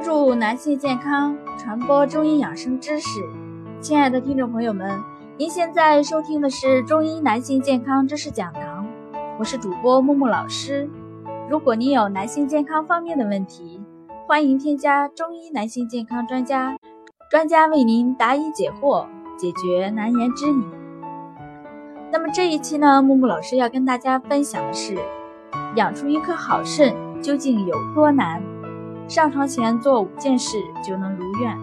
关注男性健康，传播中医养生知识。亲爱的听众朋友们，您现在收听的是中医男性健康知识讲堂，我是主播木木老师。如果您有男性健康方面的问题，欢迎添加中医男性健康专家，专家为您答疑解惑，解决难言之隐。那么这一期呢，木木老师要跟大家分享的是，养出一颗好肾究竟有多难？上床前做五件事就能如愿。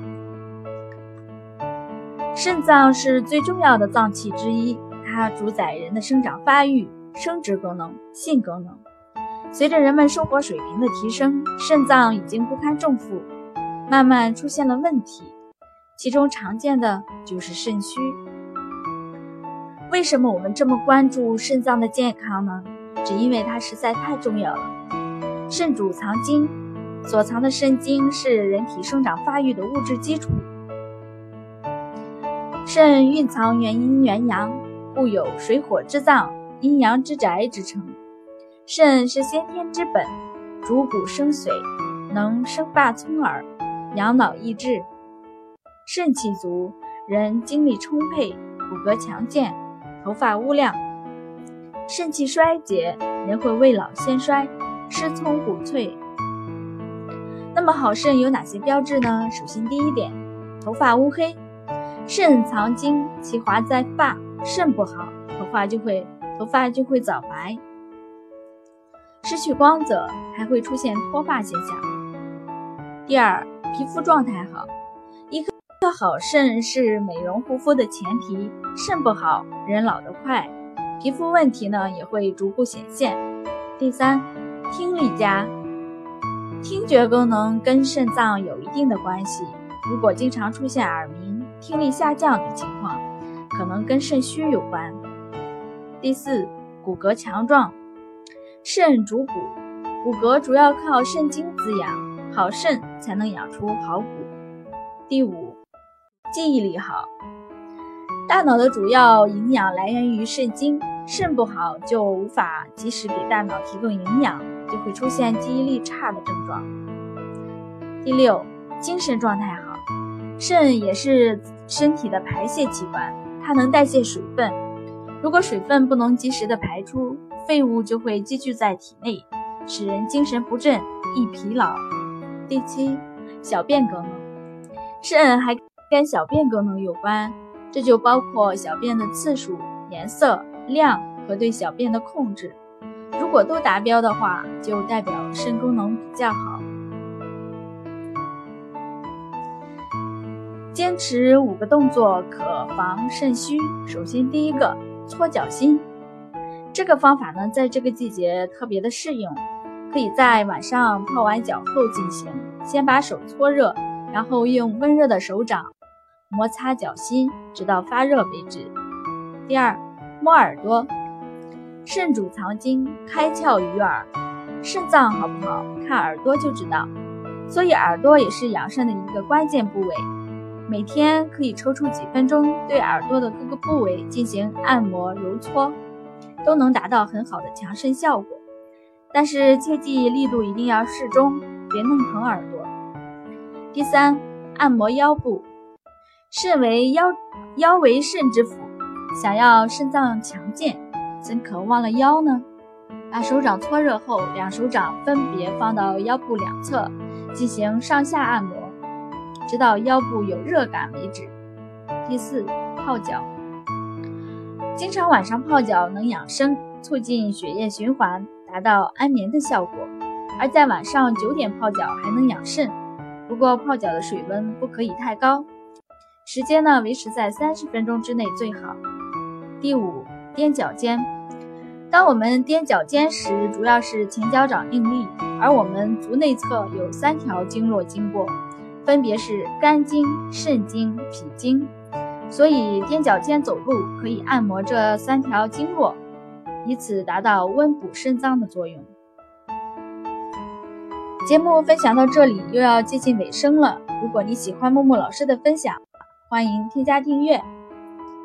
肾脏是最重要的脏器之一，它主宰人的生长发育、生殖功能、性功能。随着人们生活水平的提升，肾脏已经不堪重负，慢慢出现了问题。其中常见的就是肾虚。为什么我们这么关注肾脏的健康呢？只因为它实在太重要了。肾主藏精。所藏的肾精是人体生长发育的物质基础。肾蕴藏元阴元阳，故有水火之脏、阴阳之宅之称。肾是先天之本，主骨生髓，能生发聪耳，养脑益智。肾气足，人精力充沛，骨骼强健，头发乌亮。肾气衰竭，人会未老先衰，失聪骨脆。那么好肾有哪些标志呢？首先，第一点，头发乌黑，肾藏精，其华在发，肾不好，头发就会头发就会早白，失去光泽，还会出现脱发现象。第二，皮肤状态好，一颗好肾是美容护肤的前提，肾不好，人老得快，皮肤问题呢也会逐步显现。第三，听力佳。听觉功能跟肾脏有一定的关系，如果经常出现耳鸣、听力下降等情况，可能跟肾虚有关。第四，骨骼强壮，肾主骨，骨骼主要靠肾精滋养，好肾才能养出好骨。第五，记忆力好，大脑的主要营养来源于肾精，肾不好就无法及时给大脑提供营养。就会出现记忆力差的症状。第六，精神状态好，肾也是身体的排泄器官，它能代谢水分。如果水分不能及时的排出，废物就会积聚在体内，使人精神不振、易疲劳。第七，小便功能，肾还跟小便功能有关，这就包括小便的次数、颜色、量和对小便的控制。如果都达标的话，就代表肾功能比较好。坚持五个动作可防肾虚。首先，第一个搓脚心，这个方法呢，在这个季节特别的适用，可以在晚上泡完脚后进行。先把手搓热，然后用温热的手掌摩擦脚心，直到发热为止。第二，摸耳朵。肾主藏精，开窍于耳。肾脏好不好，看耳朵就知道。所以耳朵也是养肾的一个关键部位。每天可以抽出几分钟，对耳朵的各个部位进行按摩揉搓，都能达到很好的强肾效果。但是切记力度一定要适中，别弄疼耳朵。第三，按摩腰部。肾为腰，腰为肾之府，想要肾脏强健，怎可忘了腰呢？把手掌搓热后，两手掌分别放到腰部两侧，进行上下按摩，直到腰部有热感为止。第四，泡脚。经常晚上泡脚能养生，促进血液循环，达到安眠的效果。而在晚上九点泡脚还能养肾，不过泡脚的水温不可以太高，时间呢维持在三十分钟之内最好。第五，踮脚尖。当我们踮脚尖时，主要是前脚掌用力，而我们足内侧有三条经络经过，分别是肝经、肾经、脾经，所以踮脚尖走路可以按摩这三条经络，以此达到温补肾脏的作用。节目分享到这里又要接近尾声了，如果你喜欢木木老师的分享，欢迎添加订阅，